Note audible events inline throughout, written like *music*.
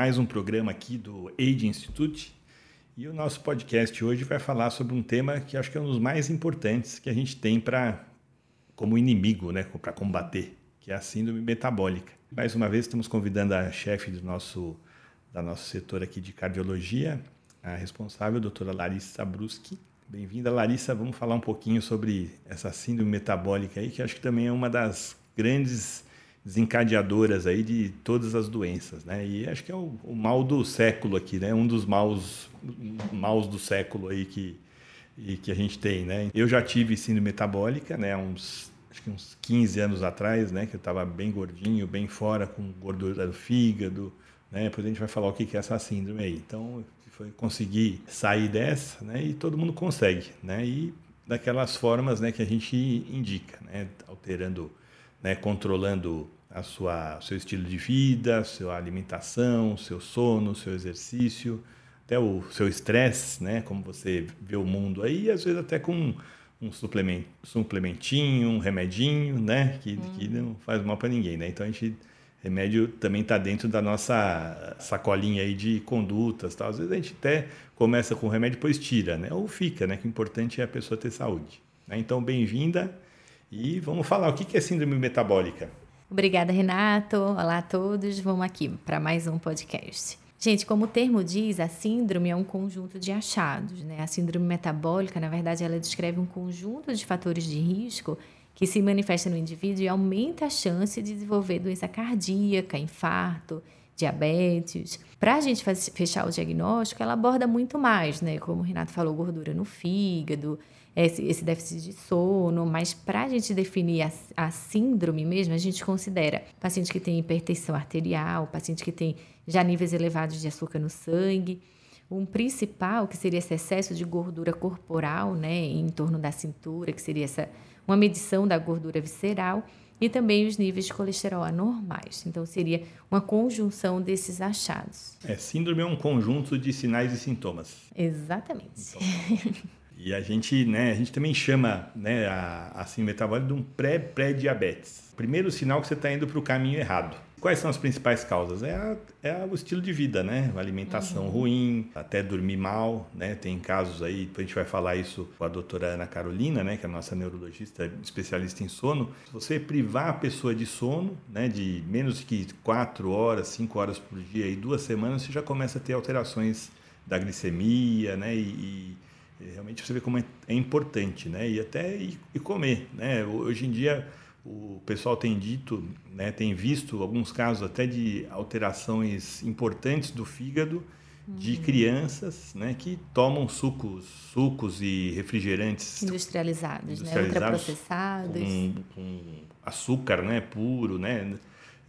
mais um programa aqui do Age Institute. E o nosso podcast hoje vai falar sobre um tema que acho que é um dos mais importantes que a gente tem para como inimigo, né, para combater, que é a síndrome metabólica. Mais uma vez estamos convidando a chefe do nosso da nosso setor aqui de cardiologia, a responsável, a doutora Larissa Bruschi. Bem-vinda, Larissa. Vamos falar um pouquinho sobre essa síndrome metabólica aí, que acho que também é uma das grandes desencadeadoras aí de todas as doenças, né? E acho que é o, o mal do século aqui, né? Um dos maus, maus do século aí que, que a gente tem, né? Eu já tive síndrome metabólica, né? Uns, acho que uns 15 anos atrás, né? Que eu estava bem gordinho, bem fora, com gordura do fígado, né? Depois a gente vai falar o que é essa síndrome aí. Então, foi conseguir sair dessa, né? E todo mundo consegue, né? E daquelas formas, né? Que a gente indica, né? Alterando né, controlando a sua seu estilo de vida, sua alimentação, seu sono, seu exercício, até o seu estresse, né, como você vê o mundo aí, às vezes até com um suplemento, suplementinho, um remedinho, né, que, hum. que não faz mal para ninguém, né? Então a gente remédio também está dentro da nossa sacolinha aí de condutas, tal. Às vezes a gente até começa com o remédio depois tira, né? Ou fica, né? Que o importante é a pessoa ter saúde. Né? Então bem-vinda. E vamos falar o que é síndrome metabólica. Obrigada, Renato. Olá a todos. Vamos aqui para mais um podcast. Gente, como o termo diz, a síndrome é um conjunto de achados. Né? A síndrome metabólica, na verdade, ela descreve um conjunto de fatores de risco que se manifesta no indivíduo e aumenta a chance de desenvolver doença cardíaca, infarto, diabetes. Para a gente fechar o diagnóstico, ela aborda muito mais, né? Como o Renato falou, gordura no fígado, esse, esse déficit de sono, mas para a gente definir a, a, síndrome mesmo, a gente considera paciente que tem hipertensão arterial, paciente que tem já níveis elevados de açúcar no sangue. Um principal, que seria esse excesso de gordura corporal, né, em torno da cintura, que seria essa, uma medição da gordura visceral, e também os níveis de colesterol anormais. Então, seria uma conjunção desses achados. É, síndrome é um conjunto de sinais e sintomas. Exatamente. Então, *laughs* E a gente, né, a gente também chama né, a, a síndrome metabólica de um pré-pré-diabetes. Primeiro sinal que você está indo para o caminho errado. Quais são as principais causas? É, a, é o estilo de vida, né? Uma alimentação uhum. ruim, até dormir mal, né? Tem casos aí, depois a gente vai falar isso com a doutora Ana Carolina, né? Que é a nossa neurologista especialista em sono. Se você privar a pessoa de sono, né? De menos que 4 horas, 5 horas por dia e duas semanas, você já começa a ter alterações da glicemia, né? E, e realmente você vê como é, é importante, né? E até e, e, comer, né? Hoje em dia o pessoal tem dito, né? Tem visto alguns casos até de alterações importantes do fígado de uhum. crianças, né? Que tomam sucos, sucos e refrigerantes industrializados, né? industrializados né? Ultraprocessados, com, com açúcar, né? Puro, né?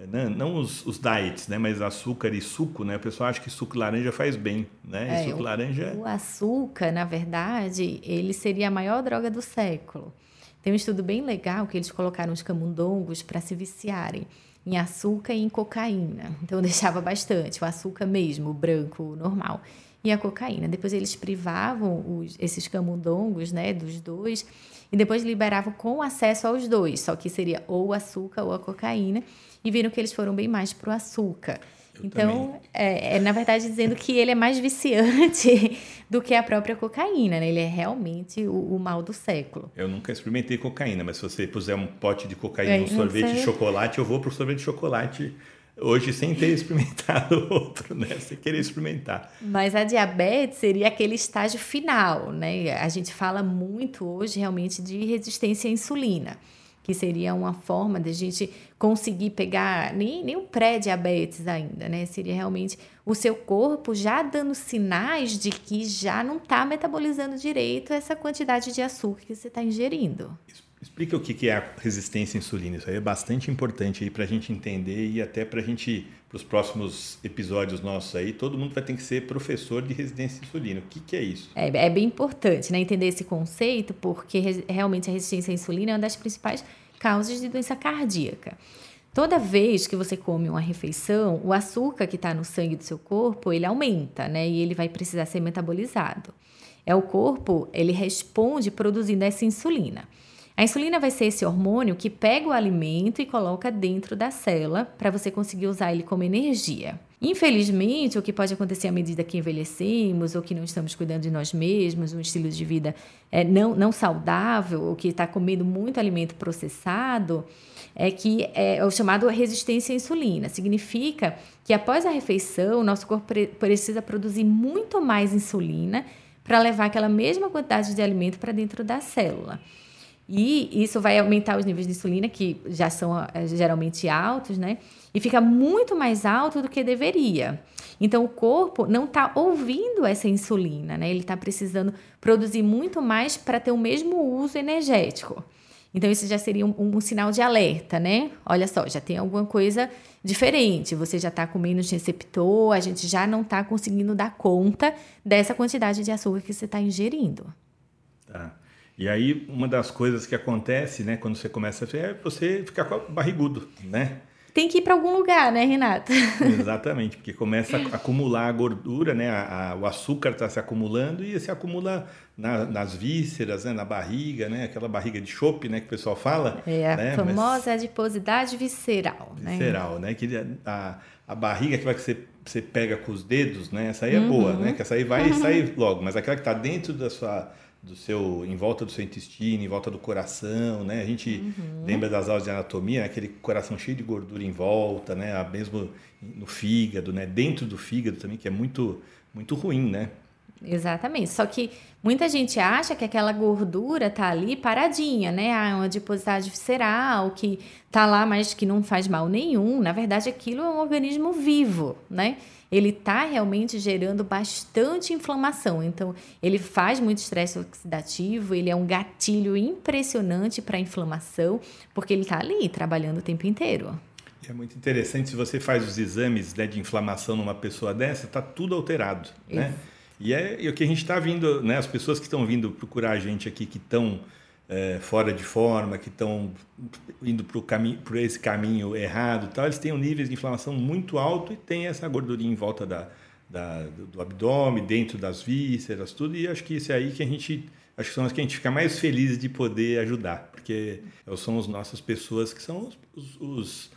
Não, não os, os, diets, né? Mas açúcar e suco, né? O pessoal acha que suco laranja faz bem, né? É, suco o, laranja... O açúcar, na verdade, ele seria a maior droga do século. Tem um estudo bem legal que eles colocaram os camundongos para se viciarem em açúcar e em cocaína. Então, *laughs* deixava bastante, o açúcar mesmo, o branco, normal, e a cocaína. Depois eles privavam os, esses camundongos, né, dos dois, e depois liberavam com acesso aos dois, só que seria ou o açúcar ou a cocaína, e viram que eles foram bem mais para o açúcar. Eu então, é, é, na verdade dizendo que ele é mais viciante *laughs* do que a própria cocaína, né? Ele é realmente o, o, mal do século. Eu nunca experimentei cocaína, mas se você puser um pote de cocaína no um sorvete de chocolate, eu vou para o sorvete de chocolate hoje sem ter experimentado *laughs* outro, né? Sem querer experimentar. Mas a diabetes seria aquele estágio final, né? A gente fala muito hoje realmente de resistência à insulina que seria uma forma de a gente conseguir pegar nem, nem o pré-diabetes ainda, né? Seria realmente o seu corpo já dando sinais de que já não está metabolizando direito essa quantidade de açúcar que você está ingerindo. Explica o que é a resistência à insulina. Isso aí é bastante importante para a gente entender e até para a gente, para os próximos episódios nossos aí, todo mundo vai ter que ser professor de resistência à insulina. O que, que é isso? É, é bem importante né, entender esse conceito, porque realmente a resistência à insulina é uma das principais causas de doença cardíaca. Toda vez que você come uma refeição, o açúcar que está no sangue do seu corpo, ele aumenta, né? E ele vai precisar ser metabolizado. É o corpo, ele responde produzindo essa insulina. A insulina vai ser esse hormônio que pega o alimento e coloca dentro da célula para você conseguir usar ele como energia. Infelizmente, o que pode acontecer à medida que envelhecemos ou que não estamos cuidando de nós mesmos, um estilo de vida é, não, não saudável, ou que está comendo muito alimento processado, é que é, é o chamado resistência à insulina. Significa que após a refeição, nosso corpo pre precisa produzir muito mais insulina para levar aquela mesma quantidade de alimento para dentro da célula. E isso vai aumentar os níveis de insulina, que já são eh, geralmente altos, né? E fica muito mais alto do que deveria. Então, o corpo não está ouvindo essa insulina, né? Ele está precisando produzir muito mais para ter o mesmo uso energético. Então, isso já seria um, um, sinal de alerta, né? Olha só, já tem alguma coisa diferente. Você já está com menos receptor, a gente já não está conseguindo dar conta dessa quantidade de açúcar que você está ingerindo. Tá. E aí, uma das coisas que acontece, né, quando você começa a ver, é você ficar barrigudo, né? Tem que ir para algum lugar, né, Renato? *laughs* Exatamente, porque começa a acumular a gordura, né? A, a, o açúcar está se acumulando e se acumula na, nas vísceras, né? na barriga, né? Aquela barriga de chope, né? Que o pessoal fala. É, a né? famosa Mas... adiposidade visceral, né? Visceral, né? Que a, a barriga que vai que você, você pega com os dedos, né? Essa aí é uhum. boa, né? Que essa aí vai uhum. sair logo. Mas aquela que está dentro da sua do seu em volta do seu intestino, em volta do coração, né? A gente uhum. lembra das aulas de anatomia, né? aquele coração cheio de gordura em volta, né? Mesmo no fígado, né? Dentro do fígado também, que é muito muito ruim, né? Exatamente. Só que muita gente acha que aquela gordura tá ali paradinha, né? Ah, uma adiposidade visceral que tá lá, mas que não faz mal nenhum. Na verdade, aquilo é um organismo vivo, né? ele está realmente gerando bastante inflamação. Então, ele faz muito estresse oxidativo, ele é um gatilho impressionante para a inflamação, porque ele está ali trabalhando o tempo inteiro. É muito interessante, se você faz os exames né, de inflamação numa pessoa dessa, está tudo alterado, né? E é, e o que a gente está vindo, né, as pessoas que estão vindo procurar a gente aqui, que estão é, fora de forma, que estão indo para caminho, por esse caminho errado, tal, eles têm um nível de inflamação muito alto e tem essa gordurinha em volta da, da, do abdômen, dentro das vísceras, tudo. E acho que isso é aí que a gente, acho que são as que a gente fica mais feliz de poder ajudar, porque são as nossas pessoas que são os, os os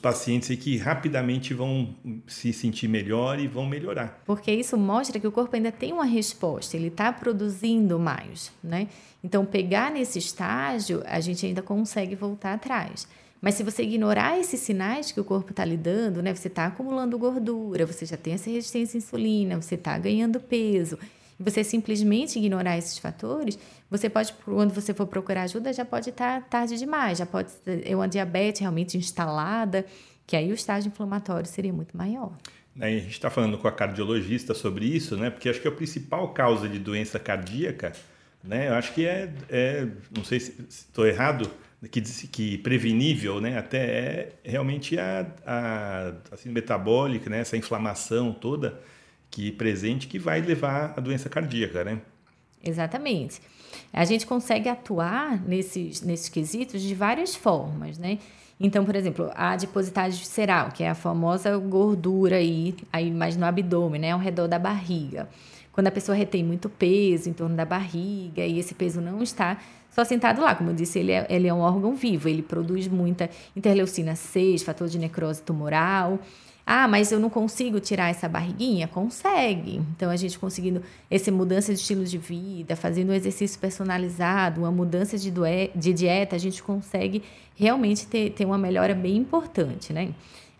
pacientes que rapidamente vão se sentir melhor e vão melhorar. Porque isso mostra que o corpo ainda tem uma resposta, ele está produzindo mais, né? Então, pegar nesse estágio, a gente ainda consegue voltar atrás. Mas se você ignorar esses sinais que o corpo está lhe dando, né? Você está acumulando gordura, você já tem essa resistência à insulina, você está ganhando peso, e você simplesmente ignorar esses fatores, você pode, quando você for procurar ajuda, já pode estar tá tarde demais, já pode ter uma diabetes realmente instalada, que aí o estágio inflamatório seria muito maior. A gente está falando com a cardiologista sobre isso, né? Porque acho que a principal causa de doença cardíaca, né? Eu acho que é, é não sei se estou errado, que, que prevenível, né? Até é realmente a, a assim, metabólica, né? Essa inflamação toda que presente que vai levar à doença cardíaca, né? Exatamente. A gente consegue atuar nesses, nesses quesitos de várias formas, né? Então, por exemplo, a adiposidade visceral, que é a famosa gordura aí, aí mais no abdômen, né? Ao redor da barriga. Quando a pessoa retém muito peso em torno da barriga e esse peso não está só sentado lá. Como eu disse, ele é, ele é um órgão vivo, ele produz muita interleucina 6, fator de necrose tumoral. Ah, mas eu não consigo tirar essa barriguinha? Consegue. Então, a gente conseguindo essa mudança de estilo de vida, fazendo um exercício personalizado, uma mudança de, de dieta, a gente consegue realmente ter, ter uma melhora bem importante, né?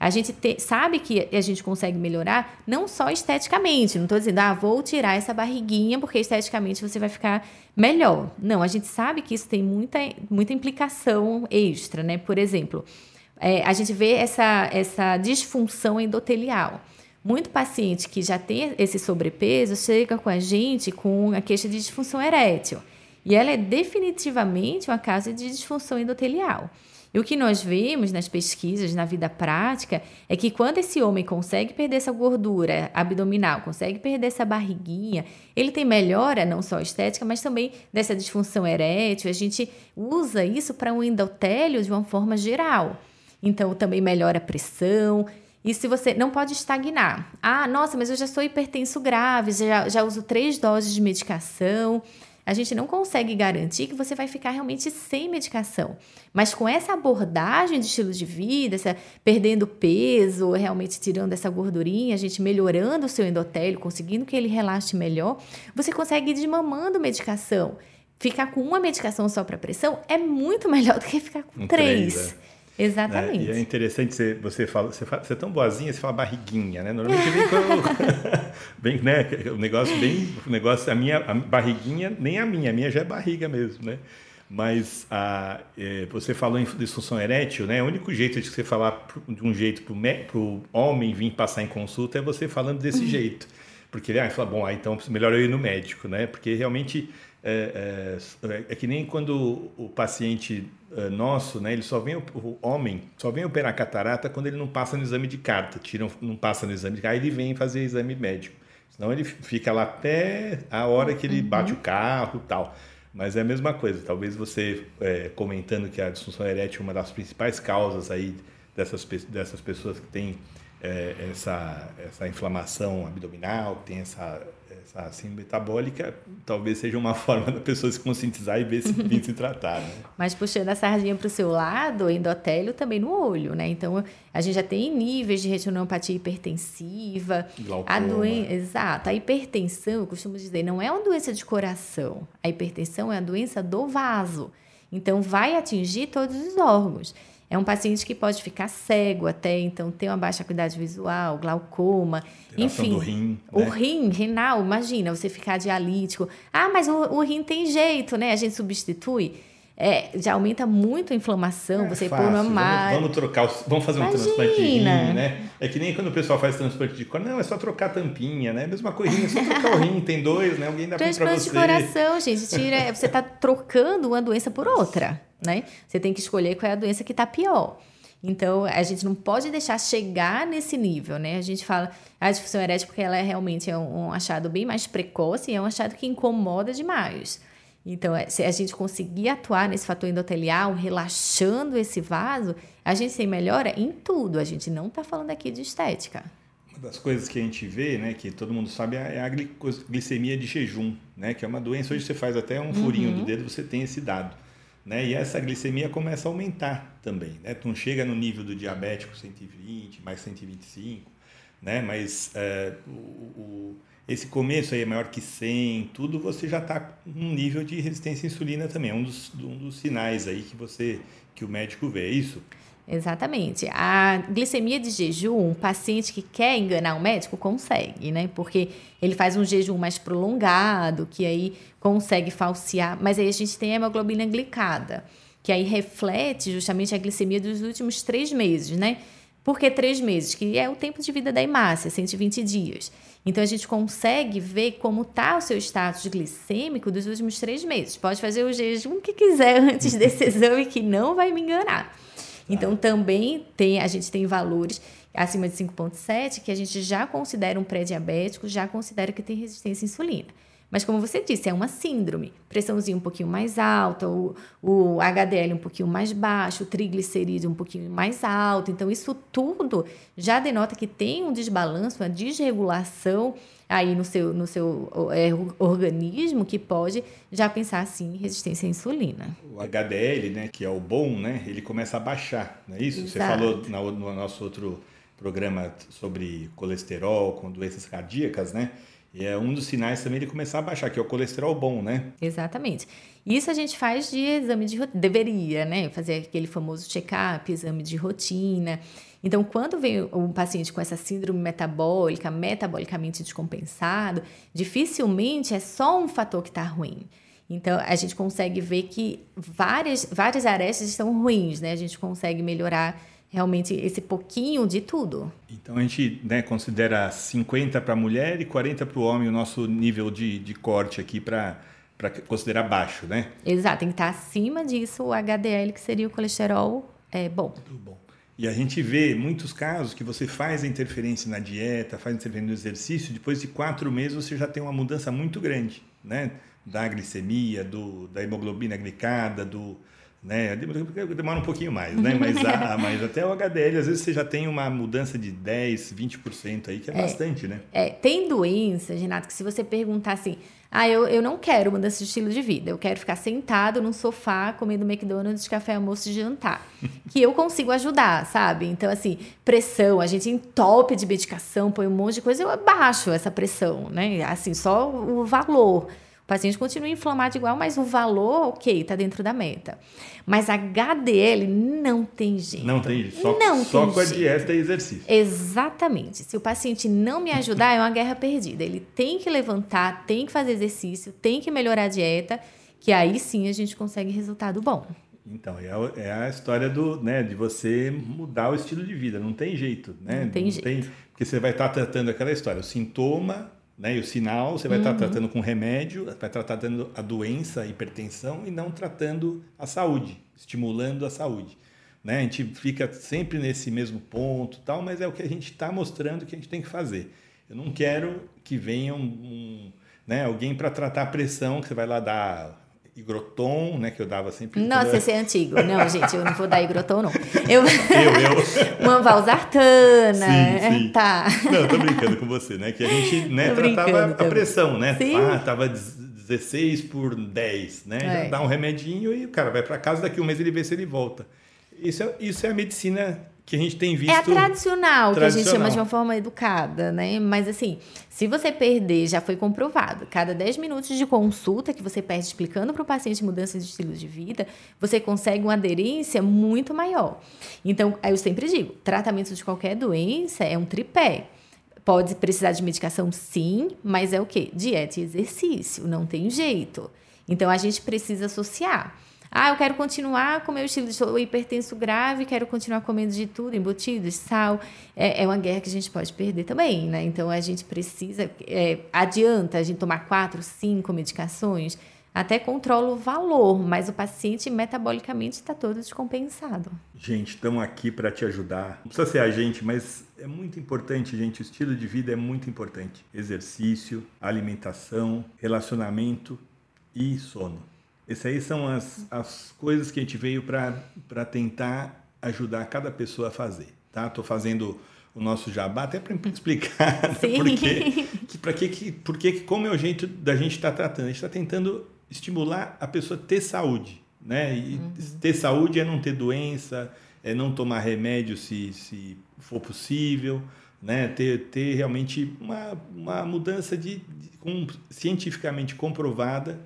A gente te, sabe que a gente consegue melhorar não só esteticamente. Não estou dizendo, ah, vou tirar essa barriguinha porque esteticamente você vai ficar melhor. Não, a gente sabe que isso tem muita, muita implicação extra, né? Por exemplo, é, a gente vê essa, essa disfunção endotelial. Muito paciente que já tem esse sobrepeso chega com a gente com a queixa de disfunção erétil. E ela é definitivamente uma causa de disfunção endotelial. E o que nós vemos nas pesquisas, na vida prática, é que quando esse homem consegue perder essa gordura abdominal, consegue perder essa barriguinha, ele tem melhora não só estética, mas também dessa disfunção erétil. A gente usa isso para um endotélio de uma forma geral. Então, também melhora a pressão. E se você não pode estagnar. Ah, nossa, mas eu já sou hipertenso grave, já, já uso três doses de medicação. a gente não consegue garantir que você vai ficar realmente sem medicação. Mas com essa abordagem de estilo de vida, essa, perdendo peso, realmente tirando essa gordurinha, a gente melhorando o seu endotélio, conseguindo que ele relaxe melhor, você consegue ir desmamando medicação. Ficar com uma medicação só para pressão é muito *laughs* melhor do que ficar com um três. três é. Exatamente. Né? E é interessante você, você fala, você fala, você é tão boazinha, você fala barriguinha, né? Normalmente vem com *laughs* bem, né? O negócio bem, o negócio a minha a barriguinha nem a minha, a minha já é barriga mesmo, né? Mas a, é, você falou em disfunção erétil, né? O único jeito de você falar de um jeito para o homem vir passar em consulta é você falando desse uhum. jeito. Porque ele ah, fala, bom, ah, então melhor eu ir no médico, né? Porque realmente é, é, é, que nem quando o paciente é, nosso, né, ele só vem, o homem, só vem operar catarata quando ele não passa no exame de carta, tira, não passa no exame de carta, aí ele vem fazer exame médico. Senão ele fica lá até a hora que ele uhum. bate o carro tal. Mas é a mesma coisa, talvez você é, comentando que a disfunção erétil é uma das principais causas aí dessas, dessas pessoas que têm é, essa, essa inflamação abdominal, que tem essa síndrome metabólica talvez seja uma *laughs* forma da pessoa se conscientizar e ver se vir se tratar. Né? Mas puxando a sardinha para o seu lado, o endotélio também no olho, né? Então a gente já tem níveis de retinopatia hipertensiva. Glaucoma. A doen... Exato. A hipertensão, eu costumo dizer, não é uma doença de coração. A hipertensão é a doença do vaso. Então vai atingir todos os órgãos. É um paciente que pode ficar cego até, então ter uma baixa acuidade visual, glaucoma, enfim. Do rim, né? O rim, renal, imagina, você ficar dialítico. Ah, mas o, o rim tem jeito, né? A gente substitui. É, já aumenta muito a inflamação, é você fácil. pôr mar. Vamos, vamos, trocar, os, vamos fazer um Imagina. transplante de rim, né? É que nem quando o pessoal faz transplante de cor, não, é só trocar a tampinha, né? Mesma coisinha, é só trocar o rim, *laughs* tem dois, né? Alguém dá para você. Transplante de coração, gente, tira, você está trocando uma doença por outra né? Você tem que escolher qual é a doença que está pior. Então, a gente não pode deixar chegar nesse nível, né? A gente fala a disfunção erétil porque ela é realmente é um, um achado bem mais precoce e é um achado que incomoda demais. Então, é, se a gente conseguir atuar nesse fator endotelial, relaxando esse vaso, a gente tem melhora em tudo. A gente não está falando aqui de estética. Uma das coisas que a gente vê, né, que todo mundo sabe, é a glicemia de jejum, né? Que é uma doença, hoje você faz até um furinho uhum. do dedo, você tem esse dado. Né? E essa glicemia começa a aumentar também, né? Não chega no nível do diabético 120, mais 125, né? Mas é, o, o, esse começo aí é maior que 100, tudo você já está num nível de resistência à insulina também, é um dos, um dos sinais aí que você que o médico vê, é isso? Exatamente. A glicemia de jejum, um paciente que quer enganar o médico consegue, né? Porque ele faz um jejum mais prolongado, que aí consegue falsear, mas aí a gente tem a hemoglobina glicada, que aí reflete justamente a glicemia dos últimos três meses, né? Por que três meses? Que é o tempo de vida da hemácia, 120 dias. Então a gente consegue ver como está o seu status glicêmico dos últimos três meses. Pode fazer o jejum que quiser *laughs* antes desse exame, que não vai me enganar. Então, também tem, a gente tem valores acima de 5,7 que a gente já considera um pré-diabético, já considera que tem resistência à insulina. Mas, como você disse, é uma síndrome. Pressãozinha um pouquinho mais alta, o, o HDL um pouquinho mais baixo, o triglicerídeo um pouquinho mais alto. Então, isso tudo já denota que tem um desbalanço, uma desregulação aí no seu, no seu é, organismo que pode já pensar assim em resistência à insulina. O HDL, né, que é o bom, né, ele começa a baixar, não é isso? Exato. Você falou no, no nosso outro programa sobre colesterol com doenças cardíacas, né? E é um dos sinais também de começar a baixar, que é o colesterol bom, né? Exatamente. Isso a gente faz de exame de rotina. Deveria, né? Fazer aquele famoso check-up, exame de rotina. Então, quando vem um paciente com essa síndrome metabólica, metabolicamente descompensado, dificilmente é só um fator que está ruim. Então, a gente consegue ver que várias, várias arestas estão ruins, né? A gente consegue melhorar realmente esse pouquinho de tudo. Então a gente né, considera 50 para a mulher e 40 para o homem o nosso nível de, de corte aqui para considerar baixo, né? Exato, tem que estar acima disso o HDL, que seria o colesterol é, bom. Muito bom. E a gente vê muitos casos que você faz a interferência na dieta, faz a interferência no exercício, depois de quatro meses você já tem uma mudança muito grande, né? Da glicemia, do, da hemoglobina glicada, do, né? Demora um pouquinho mais, né? *laughs* Mas, a, mas até o HDL, às vezes você já tem uma mudança de 10, 20% aí, que é, é bastante, né? É, tem doenças, Renato, que se você perguntar assim, ah, eu, eu não quero mudança de estilo de vida, eu quero ficar sentado num sofá comendo McDonald's, café, almoço e jantar, *laughs* que eu consigo ajudar, sabe? Então, assim, pressão, a gente entope de medicação, põe um monte de coisa, eu abaixo essa pressão, né? Assim, só o valor paciente continua inflamado igual, mas o valor, ok, está dentro da meta. Mas a HDL não tem jeito. Não tem jeito. Só, não só com jeito. a dieta e exercício. Exatamente. Se o paciente não me ajudar, é uma guerra perdida. Ele tem que levantar, tem que fazer exercício, tem que melhorar a dieta, que aí sim a gente consegue resultado bom. Então, é a, é a história do, né, de você mudar o estilo de vida. Não tem jeito, né? Não tem não jeito. Tem, porque você vai estar tratando aquela história. O sintoma né? E o sinal você vai uhum. estar tratando com remédio, vai estar tratando a doença, a hipertensão e não tratando a saúde, estimulando a saúde. Né? A gente fica sempre nesse mesmo ponto, tal, mas é o que a gente está mostrando que a gente tem que fazer. Eu não quero que venha um, um né, alguém para tratar a pressão, que você vai lá dar Igroton, né, que eu dava sempre. Nossa, esse é antigo. Não, gente, eu não vou dar Igroton, não. Eu, *laughs* eu, eu. *laughs* Uma valsartana. Sim, sim. Tá. Não, tô brincando com você, né? Que a gente *laughs* né, tratava a pressão, né? Sim. Ah, tava 16 por 10, né? É. Dá um remedinho e o cara vai para casa, daqui um mês ele vê se ele volta. Isso é, isso é a medicina que a gente tem visto. É a tradicional, tradicional, que a gente chama de uma forma educada, né? Mas assim, se você perder, já foi comprovado, cada 10 minutos de consulta que você perde explicando para o paciente mudança de estilo de vida, você consegue uma aderência muito maior. Então, eu sempre digo, tratamento de qualquer doença é um tripé. Pode precisar de medicação, sim, mas é o quê? Dieta e exercício, não tem jeito. Então, a gente precisa associar. Ah, eu quero continuar com meu estilo de hipertenso grave, quero continuar comendo de tudo, embutidos, sal. É, é, uma guerra que a gente pode perder também, né? Então a gente precisa, é, adianta a gente tomar quatro, cinco medicações, até controla o valor, mas o paciente metabolicamente está todo descompensado. Gente, estamos aqui para te ajudar. Não precisa ser a gente, mas é muito importante, gente. O estilo de vida é muito importante. Exercício, alimentação, relacionamento e sono. Essas aí são as, as coisas que a gente veio para tentar ajudar cada pessoa a fazer. Tá? Estou fazendo o nosso jabá até para explicar *laughs* porque, que, para que, que, porque como é o jeito da gente estar tá tratando. A gente está tentando estimular a pessoa a ter saúde. Né? E uhum. ter saúde é não ter doença, é não tomar remédio se, se for possível, né? ter, ter realmente uma, uma mudança de, de com, cientificamente comprovada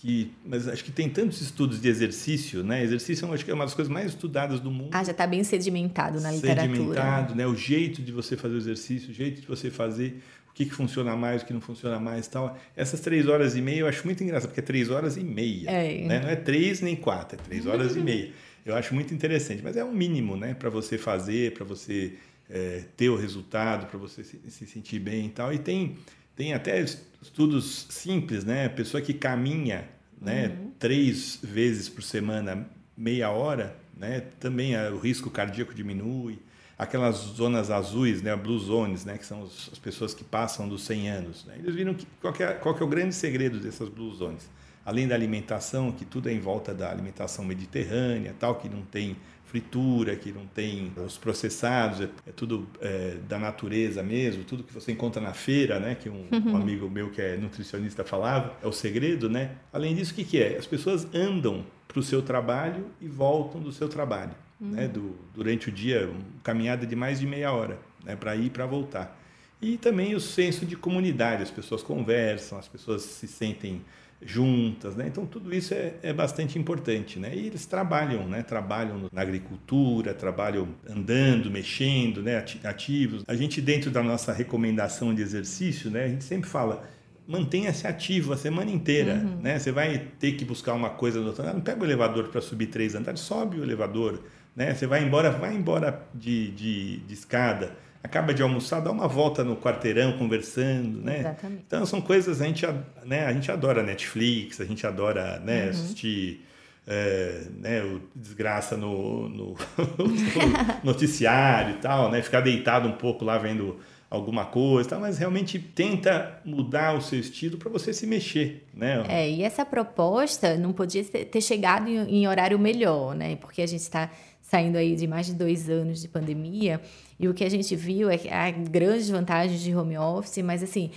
que, mas acho que tem tantos estudos de exercício, né? Exercício acho que é uma das coisas mais estudadas do mundo. Ah, já está bem sedimentado na literatura. Sedimentado, né? O jeito de você fazer o exercício, o jeito de você fazer, o que, que funciona mais, o que não funciona mais, tal. Essas três horas e meia eu acho muito engraçado porque é três horas e meia, é. né? Não é três nem quatro, é três horas e meia. Eu acho muito interessante, mas é um mínimo, né? Para você fazer, para você é, ter o resultado, para você se, se sentir bem e tal. E tem tem até estudos simples, né? A pessoa que caminha né, uhum. três vezes por semana, meia hora, né, também o risco cardíaco diminui. Aquelas zonas azuis, né, blue zones, né, que são as pessoas que passam dos 100 anos. Né, eles viram que, qual, que é, qual que é o grande segredo dessas blue zones. Além da alimentação, que tudo é em volta da alimentação mediterrânea, tal, que não tem fritura, que não tem os processados, é, é tudo é, da natureza mesmo, tudo que você encontra na feira, né? Que um, *laughs* um, amigo meu que é nutricionista falava, é o segredo, né? Além disso, o que, que é? As pessoas andam para o seu trabalho e voltam do seu trabalho, uhum. né? Do, durante o dia, uma caminhada de mais de meia hora, né? Para ir e para voltar. E também o senso de comunidade, as pessoas conversam, as pessoas se sentem juntas, né? Então tudo isso é, é bastante importante, né? E eles trabalham, né? Trabalham na agricultura, trabalham andando, mexendo, né? Ativos. A gente dentro da nossa recomendação de exercício, né? A gente sempre fala mantenha-se ativo a semana inteira, uhum. né? Você vai ter que buscar uma coisa no outro, não pega o elevador para subir três andares, sobe o elevador, né? Você vai embora, vai embora de, de, de escada acaba de almoçar, dá uma volta no quarteirão conversando, né? Exatamente. Então são coisas a gente, né? A gente adora Netflix, a gente adora, né? Uhum. Assistir é, né, o desgraça no, no, *laughs* no, *laughs* noticiário e tal, né? Ficar deitado um pouco lá vendo alguma coisa, tá? mas realmente tenta mudar o seu estilo para você se mexer, né? É, e essa proposta não podia ter chegado em, em horário melhor, né? Porque a gente está saindo aí de mais de dois anos de pandemia e o que a gente viu é que há grandes vantagens de home office, mas assim,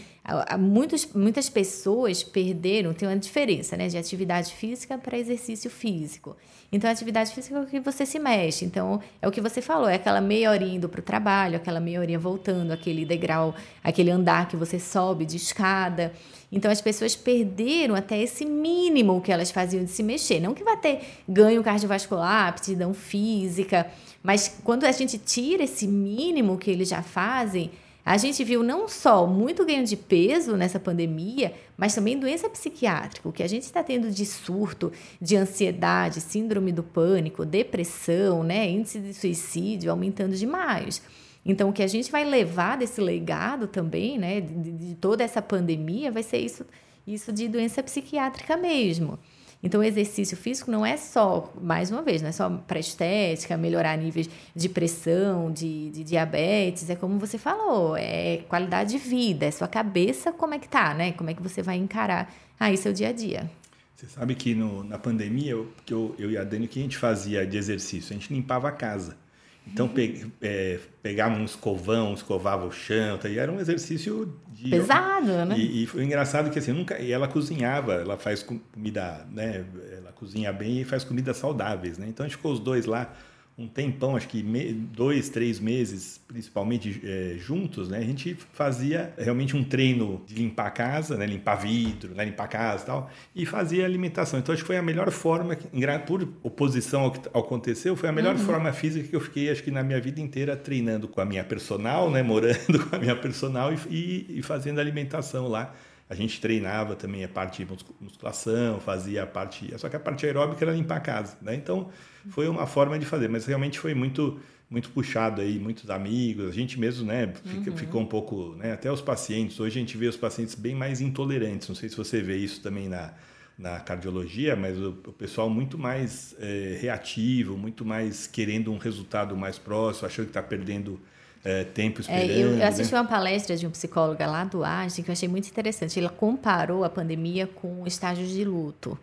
muitos, muitas pessoas perderam, tem uma diferença, né, de atividade física para exercício físico. Então, a atividade física é o que você se mexe. Então, é o que você falou, é aquela meia horinha indo para o trabalho, aquela meia horinha voltando, aquele degrau, aquele andar que você sobe de escada. Então, as pessoas perderam até esse mínimo que elas faziam de se mexer. Não que vá ter ganho cardiovascular, aptidão física, mas quando a gente tira esse mínimo que eles já fazem, a gente viu não só muito ganho de peso nessa pandemia, mas também doença psiquiátrica. O que a gente está tendo de surto, de ansiedade, síndrome do pânico, depressão, né, índice de suicídio aumentando demais. Então, o que a gente vai levar desse legado também, né, de, de toda essa pandemia, vai ser isso, isso de doença psiquiátrica mesmo. Então, o exercício físico não é só, mais uma vez, não é só para estética, melhorar níveis de pressão, de, de, diabetes, é como você falou, é qualidade de vida, é sua cabeça como é que tá, né? Como é que você vai encarar aí seu dia a dia. Você sabe que no, na pandemia, eu, eu, eu e a Dani, o que a gente fazia de exercício? A gente limpava a casa. Então, pe, é, pegava um escovão, escovava o chão, tá? e era um exercício de... Pesado, né? E, e, foi engraçado que, assim, nunca... E ela cozinhava, ela faz comida, né? Ela cozinha bem e faz comidas saudáveis, né? Então, a gente ficou os dois lá um tempão, acho que dois, três meses, principalmente é, juntos, né? A gente fazia realmente um treino de limpar a casa, né? Limpar vidro, né? limpar a casa e tal, e fazia alimentação. Então, acho que foi a melhor forma, por oposição ao que aconteceu, foi a melhor uhum. forma física que eu fiquei, acho que na minha vida inteira, treinando com a minha personal, né? Morando *laughs* com a minha personal e, e, e fazendo alimentação lá a gente treinava também a parte de musculação, fazia a parte. Só que a parte aeróbica era limpar a casa. Né? Então, foi uma forma de fazer, mas realmente foi muito muito puxado aí, muitos amigos, a gente mesmo, né, fica, uhum. ficou um pouco, né, até os pacientes, hoje a gente vê os pacientes bem mais intolerantes, não sei se você vê isso também na, na cardiologia, mas o, o pessoal muito mais é, reativo, muito mais querendo um resultado mais próximo, achando que está perdendo é, tempo esperando. É, eu, eu, assisti né? uma palestra de um psicólogo lá do Einstein que eu achei muito interessante. Ele comparou a pandemia com estágios de luto.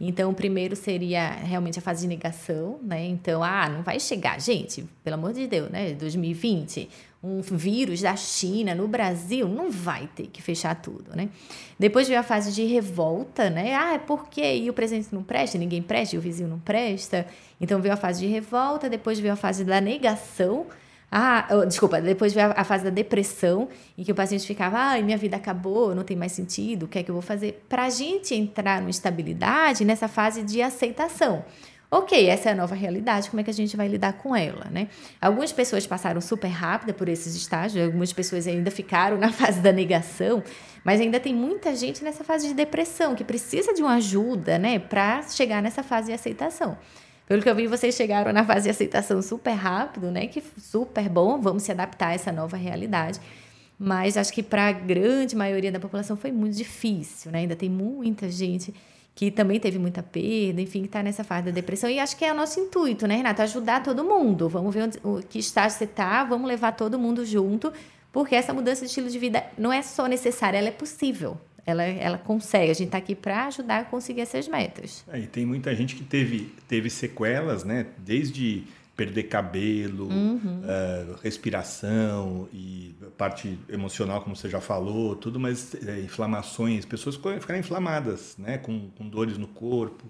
Então, o primeiro seria realmente a fase de negação, né? Então, ah, não vai chegar, gente, pelo amor de Deus, né? 2020, um vírus da China no Brasil, não vai ter que fechar tudo, né? Depois veio a fase de revolta, né? Ah, é porque e o presidente não presta, ninguém presta, e o vizinho não presta. Então, veio a fase de revolta, depois veio a fase da negação, ah, desculpa, depois veio a, a, fase da depressão, em que o paciente ficava, ai, minha vida acabou, não tem mais sentido, o que é que eu vou fazer? Para a gente entrar numa estabilidade nessa fase de aceitação. Ok, essa é a nova realidade, como é que a gente vai lidar com ela, né? Algumas pessoas passaram super rápida por esses estágios, algumas pessoas ainda ficaram na *laughs* fase da negação, mas ainda tem muita gente nessa fase de depressão que precisa de uma ajuda, né, para chegar nessa fase de aceitação. Pelo que eu vi, vocês chegaram na fase de aceitação super rápido, né? Que super bom, vamos se adaptar a essa nova realidade. Mas acho que para a grande maioria da população foi muito difícil, né? Ainda tem muita gente que também teve muita perda, enfim, que está nessa fase da depressão. E acho que é o nosso intuito, né, Renata? Ajudar todo mundo. Vamos ver onde, o que estágio você está, vamos levar todo mundo junto, porque essa mudança de estilo de vida não é só necessária, ela é possível ela, ela consegue. A gente está aqui para ajudar a conseguir essas metas. É, e tem muita gente que teve, teve sequelas, né? Desde perder cabelo, uhum. uh, respiração e parte emocional, como você já falou, tudo, mas é, inflamações, pessoas ficaram inflamadas, né? Com, com dores no corpo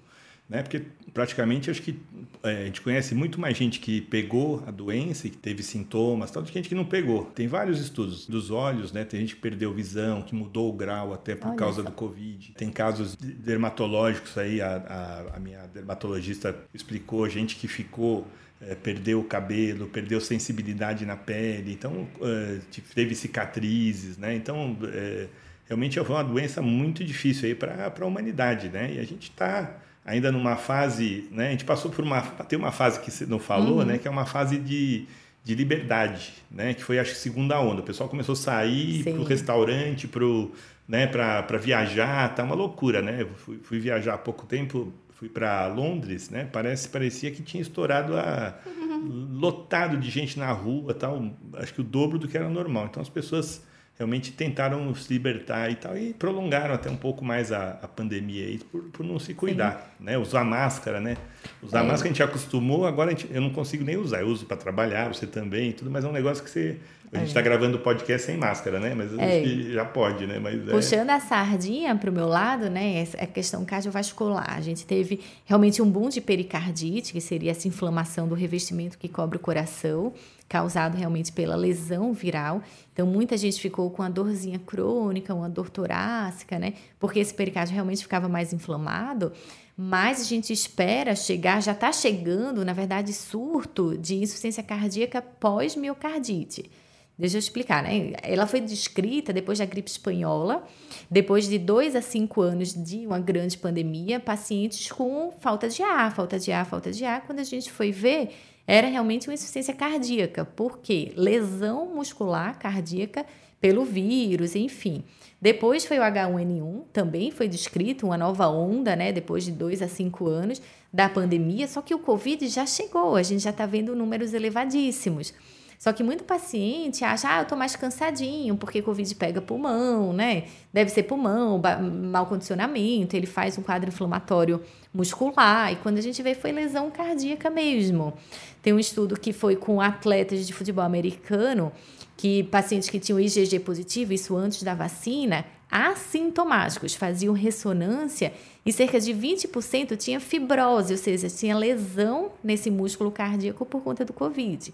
né? Porque praticamente acho que é, a gente conhece muito mais gente que pegou a doença e que teve sintomas, tal, do que gente que não pegou. Tem vários estudos dos olhos, né? Tem gente que perdeu visão, que mudou o grau até por Olha causa do Covid. Tem casos dermatológicos aí, a, a, a minha dermatologista explicou, gente que ficou é, perdeu o cabelo, perdeu sensibilidade na pele, então é, teve cicatrizes, né? Então é, realmente foi uma doença muito difícil aí para a humanidade, né? E a gente está ainda numa fase, né? A gente passou por uma tem uma fase que você não falou, uhum. né? Que é uma fase de, de liberdade, né? Que foi acho que segunda onda. O pessoal começou a sair para o restaurante, pro, né? Para viajar, tá uma loucura, né? Eu fui, fui viajar há pouco tempo, fui para Londres, né? Parece parecia que tinha estourado a uhum. lotado de gente na rua, tal, acho que o dobro do que era normal. Então as pessoas realmente tentaram se libertar e tal, e prolongaram até um pouco mais a, a pandemia aí por, por não se cuidar, Sim. né? Usar máscara, né? Usar é. máscara a gente acostumou, agora gente, eu não consigo nem usar. Eu uso para trabalhar, você também, tudo, mas é um negócio que você a gente está é. gravando o podcast sem máscara, né? Mas é. já pode, né? Mas é. Puxando a sardinha para o meu lado, né? É questão cardiovascular. A gente teve realmente um boom de pericardite, que seria essa inflamação do revestimento que cobre o coração, causado realmente pela lesão viral. Então, muita gente ficou com a dorzinha crônica, uma dor torácica, né? Porque esse pericárdio realmente ficava mais inflamado mas a gente espera chegar, já está chegando, na verdade, surto de insuficiência cardíaca pós-miocardite. Deixa eu explicar, né? Ela foi descrita depois da gripe espanhola, depois de dois a cinco anos de uma grande pandemia, pacientes com falta de ar, falta de ar, falta de ar. Quando a gente foi ver, era realmente uma insuficiência cardíaca. Por quê? Lesão muscular cardíaca pelo vírus, enfim. Depois foi o H1N1, também foi descrito uma nova onda, né? Depois de dois a cinco anos da pandemia, só que o Covid já chegou, a gente já está vendo números elevadíssimos. Só que muito paciente acha, ah, eu tô mais cansadinho, porque Covid pega pulmão, né? Deve ser pulmão, mau condicionamento, ele faz um quadro inflamatório muscular, e quando a gente vê foi lesão cardíaca mesmo. Tem um estudo que foi com atletas de futebol americano, que pacientes que tinham IgG positivo, isso antes da vacina, assintomáticos, faziam ressonância e cerca de 20% tinha fibrose, ou seja, tinha lesão nesse músculo cardíaco por conta do Covid.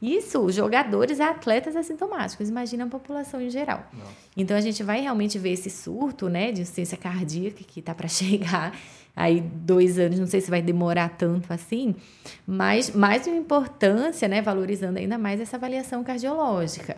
Isso, jogadores, atletas assintomáticos, imagina a população em geral. Não. Então a gente vai realmente ver esse surto né, de insuficiência cardíaca que está para *laughs* chegar aí dois anos, não sei se vai demorar tanto assim, mas mais uma importância, né, valorizando ainda mais essa avaliação cardiológica.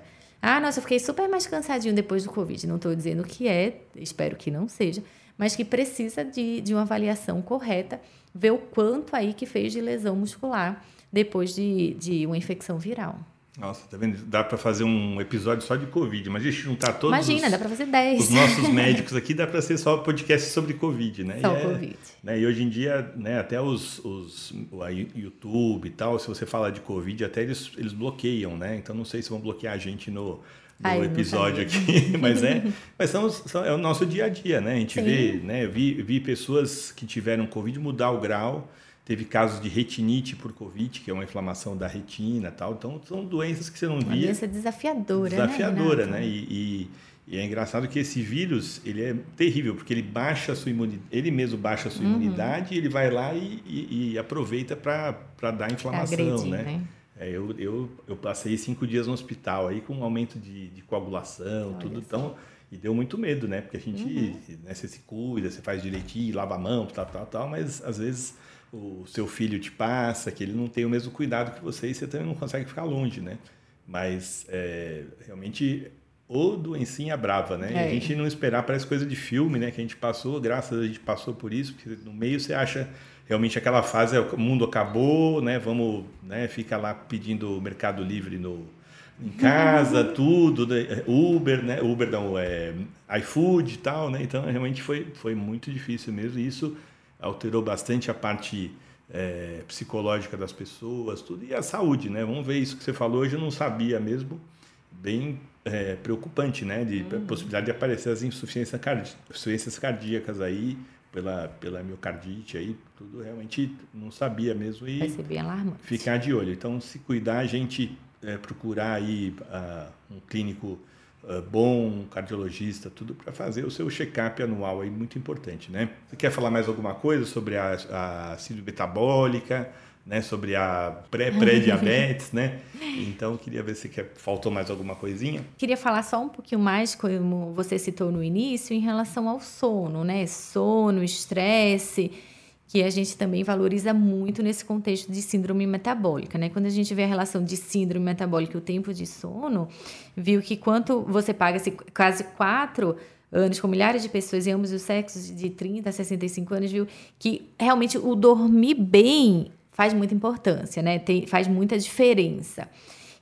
Ah, nossa, eu fiquei super mais cansadinho depois do Covid. Não estou dizendo que é, espero que não seja, mas que precisa de, de uma avaliação correta, ver o quanto aí que fez de lesão muscular depois de, de uma infecção viral. Nossa, tá vendo? Dá para fazer um episódio só de Covid. Imagina se juntar todos Imagina, os, dá para fazer 10. Os nossos médicos aqui, dá para ser só podcast sobre Covid, né? Só e é, Covid. Né? E hoje em dia, né, até os, os o YouTube e tal, se você falar de Covid, até eles, eles bloqueiam, né? Então não sei se vão bloquear a gente no, no Ai, episódio aqui, *laughs* mas é, mas são, são, é o nosso dia a dia, né? A gente Sim. vê, né? Vi, vi pessoas que tiveram Covid mudar o grau Teve casos de retinite por Covid, que é uma inflamação da retina tal. Então, são doenças que você não via. Uma doença desafiadora, né, Desafiadora, né? né? E, e, e, é engraçado que esse vírus, ele é terrível, porque ele baixa a sua imunidade, ele mesmo baixa a sua uhum. imunidade e ele vai lá e, e, e aproveita para dar inflamação, Agredir, né? né? É, eu, eu, eu passei cinco dias no hospital aí com um aumento de, de coagulação, Olha tudo. Então, e deu muito medo, né? Porque a gente, uhum. né, você se cuida, você faz direitinho, lava a mão, tal, tal, tal, mas às vezes o seu filho te passa, que ele não tem o mesmo cuidado que você e você também não consegue ficar longe, né? Mas é, realmente o doencinha brava, né? É. E a gente não esperar, parece coisa de filme, né? Que a gente passou, graças a gente passou por isso, porque no meio você acha realmente aquela fase, é, o mundo acabou, né? Vamos, né? Fica lá pedindo Mercado Livre no, em casa, tudo, né? Uber, né? Uber não, é iFood e tal, né? Então realmente foi, foi muito difícil mesmo. E isso alterou bastante a parte é, psicológica das pessoas, tudo, e a saúde, né? Vamos ver isso que você falou hoje, eu não sabia mesmo, bem é, preocupante, né? De uhum. possibilidade de aparecer as insuficiências, cardí insuficiências cardíacas aí, pela, pela miocardite aí, tudo realmente não sabia mesmo. E. Ficar de olho. Então, se cuidar, a gente é, procurar aí uh, um clínico bom, um cardiologista, tudo para fazer o seu check-up anual aí, muito importante, né? Você quer falar mais alguma coisa sobre a, a síndrome metabólica, né? Sobre a *laughs* pré-diabetes, né? Então, queria ver se quer, faltou mais alguma coisinha. Queria falar só um pouquinho mais, como você citou no início, em relação ao sono, né? Sono, estresse que a gente também valoriza muito nesse contexto de síndrome metabólica, né? Quando a gente vê a relação de síndrome metabólica e o tempo de sono, viu que quanto você paga quase quatro anos com milhares de pessoas em ambos os sexos, de 30 a 65 anos, viu que realmente o dormir bem faz muita importância, né? Tem, faz muita diferença.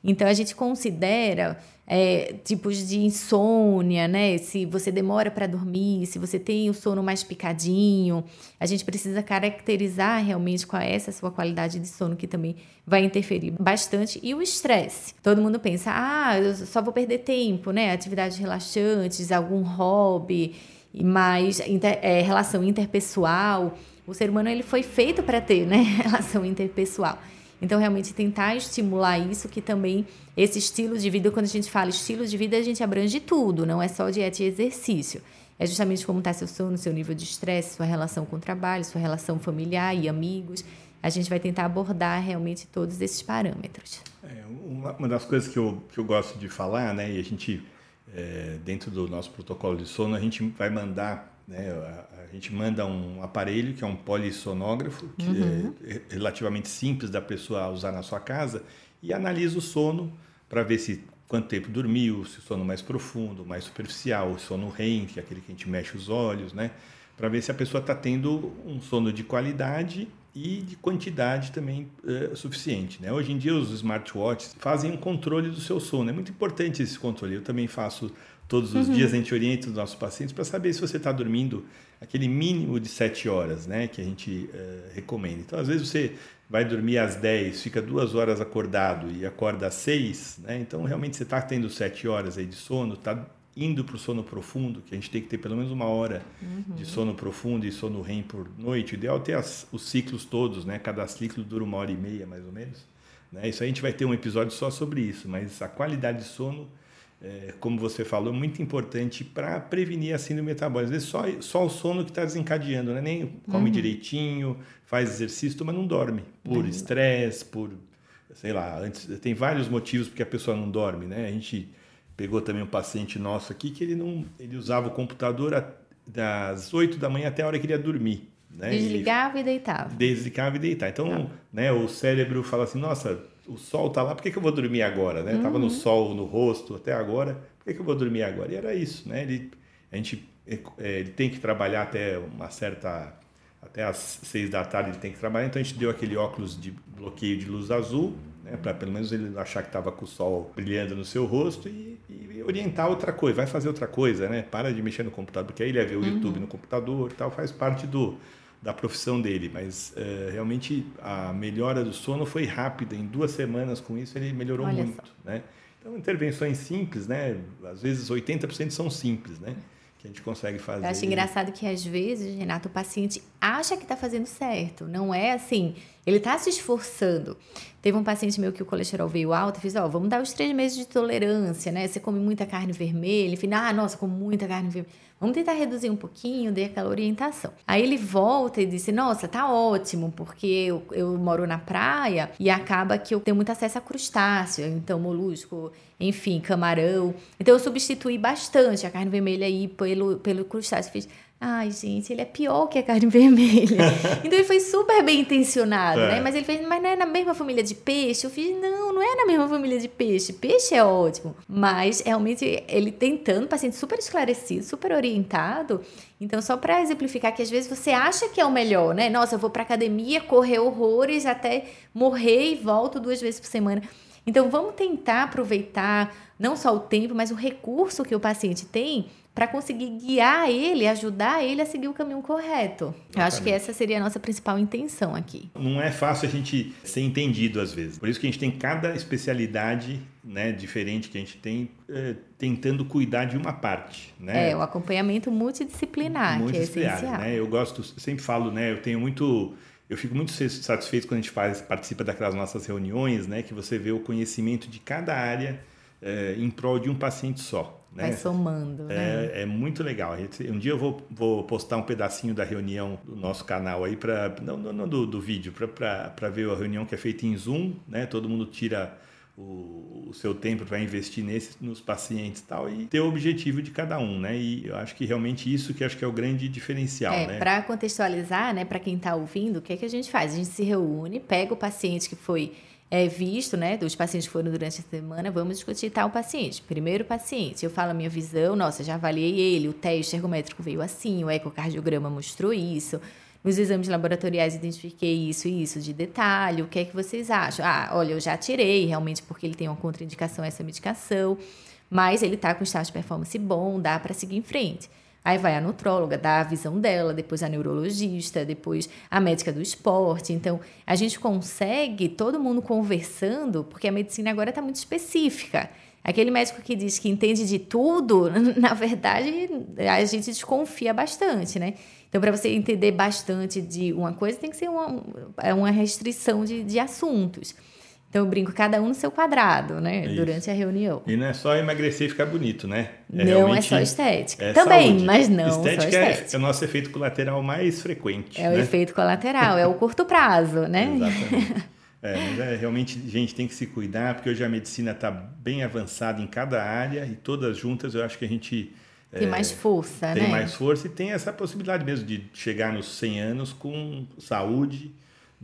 Então a gente considera é, tipos de insônia, né? Se você demora para dormir, se você tem o sono mais picadinho, a gente precisa caracterizar realmente qual é essa sua qualidade de sono que também vai interferir bastante e o estresse. Todo mundo pensa, ah, eu só vou perder tempo, né? Atividades relaxantes, algum hobby, mais inter, é, relação interpessoal. O ser humano ele foi feito para ter, né? *laughs* Relação interpessoal. Então, realmente tentar estimular isso, que também esse estilo de vida, quando a gente fala estilo de vida, a gente abrange tudo, não é só dieta e exercício. É justamente como está seu sono, seu nível de estresse, sua relação com o trabalho, sua relação familiar e amigos. A gente vai tentar abordar realmente todos esses parâmetros. É, uma, uma, das coisas que eu, que eu gosto de falar, né, e a gente, é, dentro do nosso protocolo de sono, a gente vai mandar né? A, a, gente manda um aparelho que é um polissonógrafo, que uhum. é relativamente simples da pessoa usar na sua casa, e analisa o sono para ver se quanto tempo dormiu, se o sono mais profundo, mais superficial, o sono REM, que é aquele que a gente mexe os olhos, né? para ver se a pessoa está tendo um sono de qualidade e de quantidade também é, suficiente. Né? Hoje em dia os smartwatches fazem um controle do seu sono. É muito importante esse controle. Eu também faço todos os uhum. dias, a gente orienta os nossos pacientes para saber se você está dormindo aquele mínimo de 7 horas né, que a gente uh, recomenda. Então, às vezes você vai dormir às 10, fica duas horas acordado e acorda às 6, né? então realmente você está tendo 7 horas aí de sono, está indo para o sono profundo, que a gente tem que ter pelo menos uma hora uhum. de sono profundo e sono REM por noite. O ideal é ter as, os ciclos todos, né? cada ciclo dura uma hora e meia mais ou menos. Né? Isso a gente vai ter um episódio só sobre isso, mas a qualidade de sono é, como você falou, muito importante para prevenir a síndrome metabólica. Às vezes só, só o sono que está desencadeando, né? nem come uhum. direitinho, faz exercício, mas não dorme. Por uhum. estresse, uhum. por, sei lá, antes, tem vários motivos porque a pessoa não dorme. Né? A gente pegou também um paciente nosso aqui que ele, não, ele usava o computador a, das 8 da manhã até a hora que ele ia dormir. Né? Desligava e, e deitava. Desligava e deitava. Então, tá. né, o cérebro fala assim, nossa o sol tá lá, por que, que eu vou dormir agora, né? Uhum. Tava no uhum. sol no rosto até agora, por que, que eu vou dormir agora? E era isso, né? Ele, a gente é, é, ele tem que trabalhar até uma certa até às seis da tarde ele tem que trabalhar, então a gente deu aquele óculos de bloqueio de luz azul, né, para pelo menos ele achar que estava com o sol brilhando no seu rosto e, e, orientar outra coisa, vai fazer outra coisa, né? Para de mexer no computador, porque aí ele ia ver o uhum. YouTube no computador e tal, faz parte do, da profissão dele, mas é, realmente a melhora do sono foi rápida. Em duas semanas com isso ele melhorou Olha muito, só. né? Então intervenções simples, né? Às vezes 80% são simples, né? Que a gente consegue fazer. Eu acho engraçado que às vezes, Renato, o paciente acha que está fazendo certo. Não é assim. Ele está se esforçando. Teve um paciente meu que o colesterol veio alto e fez, ó, oh, vamos dar os três meses de tolerância, né? Você come muita carne vermelha. Enfim, ah, nossa, como muita carne vermelha. Vamos tentar reduzir um pouquinho, dei aquela orientação. Aí ele volta e disse: Nossa, tá ótimo, porque eu, eu moro na praia e acaba que eu tenho muito acesso a crustáceo, então molusco, enfim, camarão. Então eu substituí bastante a carne vermelha aí pelo, pelo crustáceo. Fiz Ai, gente, ele é pior que a carne *laughs* vermelha. *laughs* então ele foi super bem intencionado, é. né? Mas ele fez, mas não é na mesma família de peixe? Eu fiz, não, não é na mesma família de peixe. Peixe é ótimo. Mas realmente ele tentando, paciente super esclarecido, super orientado. Então, só para exemplificar que às vezes você acha que é o melhor, né? Nossa, eu vou para academia, correr horrores até morrer e volto duas vezes por semana. Então, vamos tentar aproveitar não só o tempo, mas o recurso que o paciente tem para conseguir guiar ele, ajudar ele a seguir o caminho correto. Exatamente. Eu acho que essa seria a nossa principal intenção aqui. Não é fácil a gente ser entendido às vezes. Por isso que a gente tem cada especialidade né, diferente que a gente tem é, tentando cuidar de uma parte. Né? É, o acompanhamento multidisciplinar, multidisciplinar que é essencial. Né? Eu gosto, sempre falo, né, eu tenho muito eu fico muito satisfeito quando a gente faz, participa daquelas nossas reuniões, né, que você vê o conhecimento de cada área é, em prol de um paciente só. Né? Vai somando, é, né? É muito legal. Gente, um dia eu vou, vou postar um pedacinho da reunião do nosso canal aí, para não, não, do, do vídeo, para ver a reunião que é feita em Zoom, né? Todo mundo tira o, o seu tempo para investir nesse, nos pacientes e tal, e ter o objetivo de cada um, né? E eu acho que realmente isso que acho que é o grande diferencial, é, né? Para contextualizar, né, para quem está ouvindo, o que é que a gente faz? A gente se reúne, pega o paciente que foi é, visto, né, dos pacientes que foram durante a semana, vamos discutir tal paciente. Primeiro paciente, eu falo a minha visão, nossa, já avaliei ele, o teste ergométrico veio assim, o ecocardiograma mostrou isso, nos exames laboratoriais identifiquei isso e isso de detalhe, o que é que vocês acham? Ah, olha, eu já tirei, realmente, porque ele tem uma contraindicação a essa medicação. mas ele está com estado de performance bom, dá para seguir em frente. Aí vai a nutróloga, dá a visão dela, depois a neurologista, depois a médica do esporte. Então, a gente consegue todo mundo conversando, porque a medicina agora está muito específica. Aquele médico que diz que entende de tudo, *laughs* na verdade, a gente desconfia bastante, né? Então, para você entender bastante de uma coisa, tem que ser uma, é uma restrição de, de assuntos. Então eu brinco, cada um no seu quadrado, né? Isso. Durante a reunião. E não é só emagrecer e ficar bonito, né? É não é só estética. É Também, saúde. mas não estética só estética. É, é o nosso efeito colateral mais frequente. É né? o efeito colateral, é o curto prazo, né? *laughs* Exatamente. É, mas é, realmente a gente tem que se cuidar, porque hoje a medicina está bem avançada em cada área e todas juntas eu acho que a gente. Tem é, mais força, tem né? Tem mais força e tem essa possibilidade mesmo de chegar nos 100 anos com saúde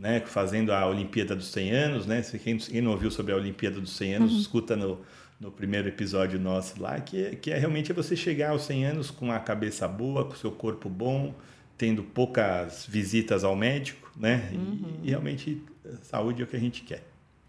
né, fazendo a Olimpíada dos 100 anos, né? Quem, quem não ouviu sobre a Olimpíada dos 100 anos, uhum. escuta no, no primeiro episódio nosso lá, que é, que é realmente você chegar aos 100 anos com a cabeça boa, com o seu corpo bom, tendo poucas visitas ao médico, né? Uhum. E, realmente saúde é o que a gente quer.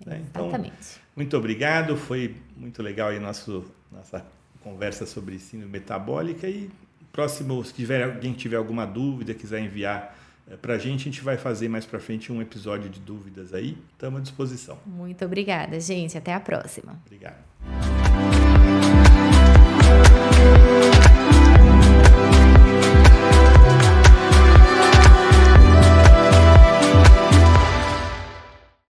Né? Então, Exatamente. muito obrigado, foi muito legal aí nosso, nossa conversa sobre síndrome metabólica e próximo, se tiver alguém tiver alguma dúvida, quiser enviar é, para a gente, a gente vai fazer mais para frente um episódio de dúvidas aí. Estamos à disposição. Muito obrigada, gente. Até a próxima. Obrigado.